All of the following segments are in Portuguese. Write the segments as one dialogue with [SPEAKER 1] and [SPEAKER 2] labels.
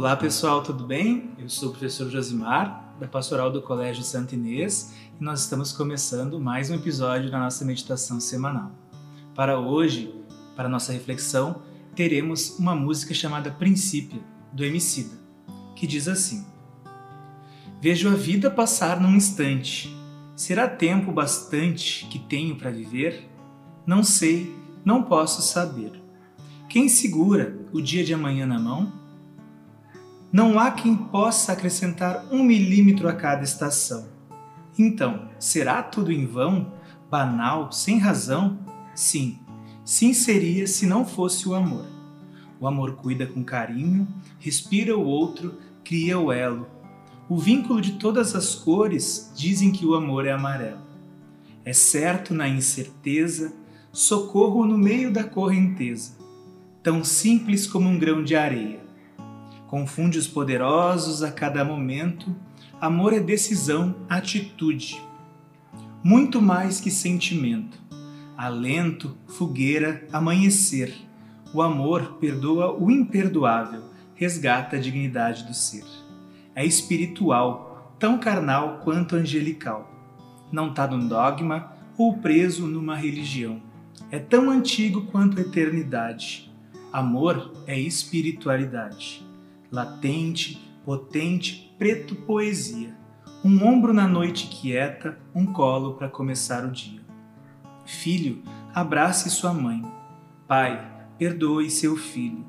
[SPEAKER 1] Olá pessoal, tudo bem? Eu sou o professor Josimar, da Pastoral do Colégio Santa Inês, e nós estamos começando mais um episódio da nossa meditação semanal. Para hoje, para nossa reflexão, teremos uma música chamada Princípio, do Emicida, que diz assim: Vejo a vida passar num instante. Será tempo bastante que tenho para viver? Não sei, não posso saber. Quem segura o dia de amanhã na mão? Não há quem possa acrescentar um milímetro a cada estação. Então, será tudo em vão, banal, sem razão? Sim, sim seria se não fosse o amor. O amor cuida com carinho, respira o outro, cria o elo. O vínculo de todas as cores dizem que o amor é amarelo. É certo na incerteza, socorro no meio da correnteza, tão simples como um grão de areia confunde os poderosos a cada momento. Amor é decisão, atitude. Muito mais que sentimento. Alento, fogueira, amanhecer. O amor perdoa o imperdoável, resgata a dignidade do ser. É espiritual, tão carnal quanto angelical. Não está num dogma ou preso numa religião. É tão antigo quanto a eternidade. Amor é espiritualidade latente, potente, preto poesia. Um ombro na noite quieta, um colo para começar o dia. Filho, abrace sua mãe. Pai, perdoe seu filho.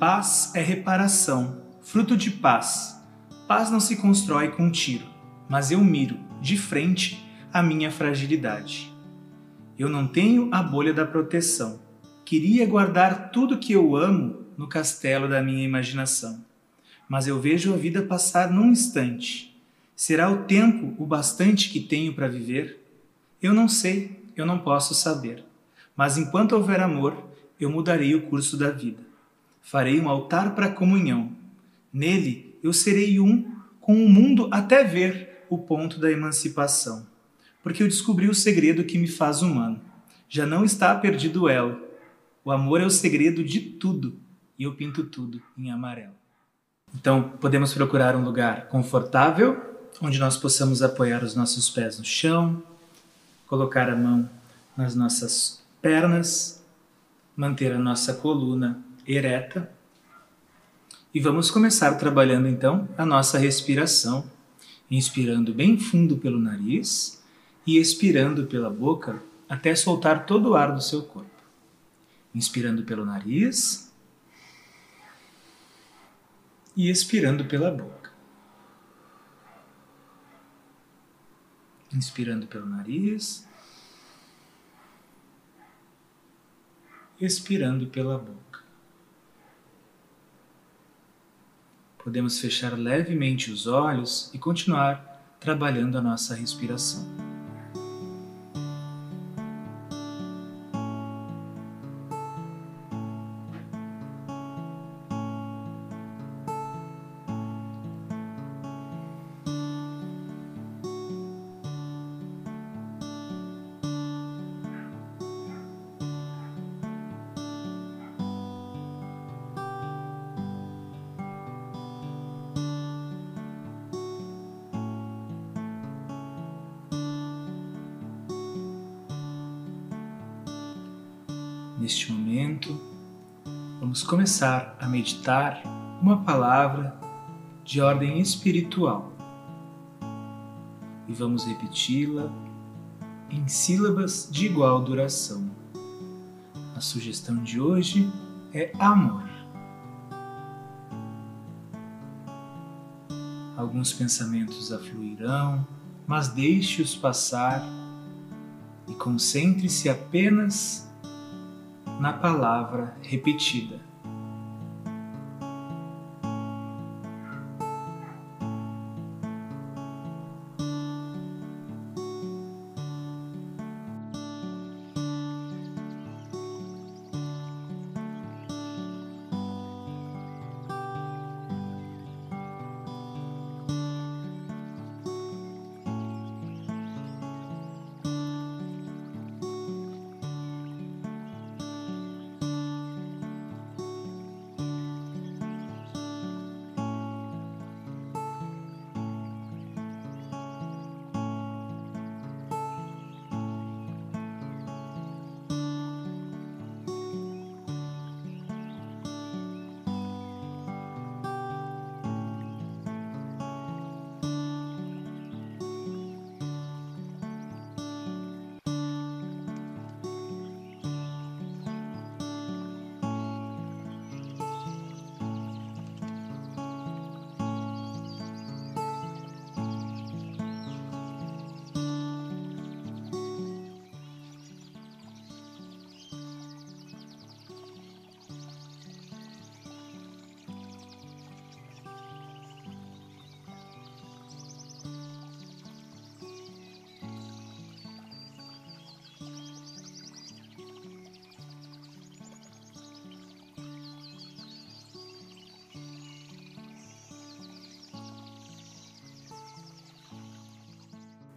[SPEAKER 1] Paz é reparação, fruto de paz. Paz não se constrói com um tiro, mas eu miro, de frente, a minha fragilidade. Eu não tenho a bolha da proteção. Queria guardar tudo que eu amo no castelo da minha imaginação mas eu vejo a vida passar num instante. Será o tempo o bastante que tenho para viver? Eu não sei, eu não posso saber. Mas enquanto houver amor, eu mudarei o curso da vida. Farei um altar para a comunhão. Nele eu serei um com o mundo até ver o ponto da emancipação. Porque eu descobri o segredo que me faz humano. Já não está perdido ela. O amor é o segredo de tudo e eu pinto tudo em amarelo. Então, podemos procurar um lugar confortável, onde nós possamos apoiar os nossos pés no chão, colocar a mão nas nossas pernas, manter a nossa coluna ereta. E vamos começar trabalhando então a nossa respiração, inspirando bem fundo pelo nariz e expirando pela boca até soltar todo o ar do seu corpo. Inspirando pelo nariz e expirando pela boca. Inspirando pelo nariz, expirando pela boca. Podemos fechar levemente os olhos e continuar trabalhando a nossa respiração. Neste momento, vamos começar a meditar uma palavra de ordem espiritual e vamos repeti-la em sílabas de igual duração. A sugestão de hoje é amor. Alguns pensamentos afluirão, mas deixe-os passar e concentre-se apenas na palavra repetida.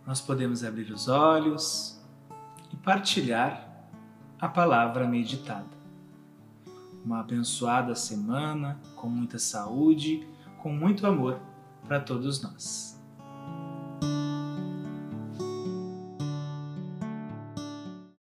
[SPEAKER 1] Nós podemos abrir os olhos e partilhar a palavra meditada. Uma abençoada semana, com muita saúde, com muito amor para todos nós.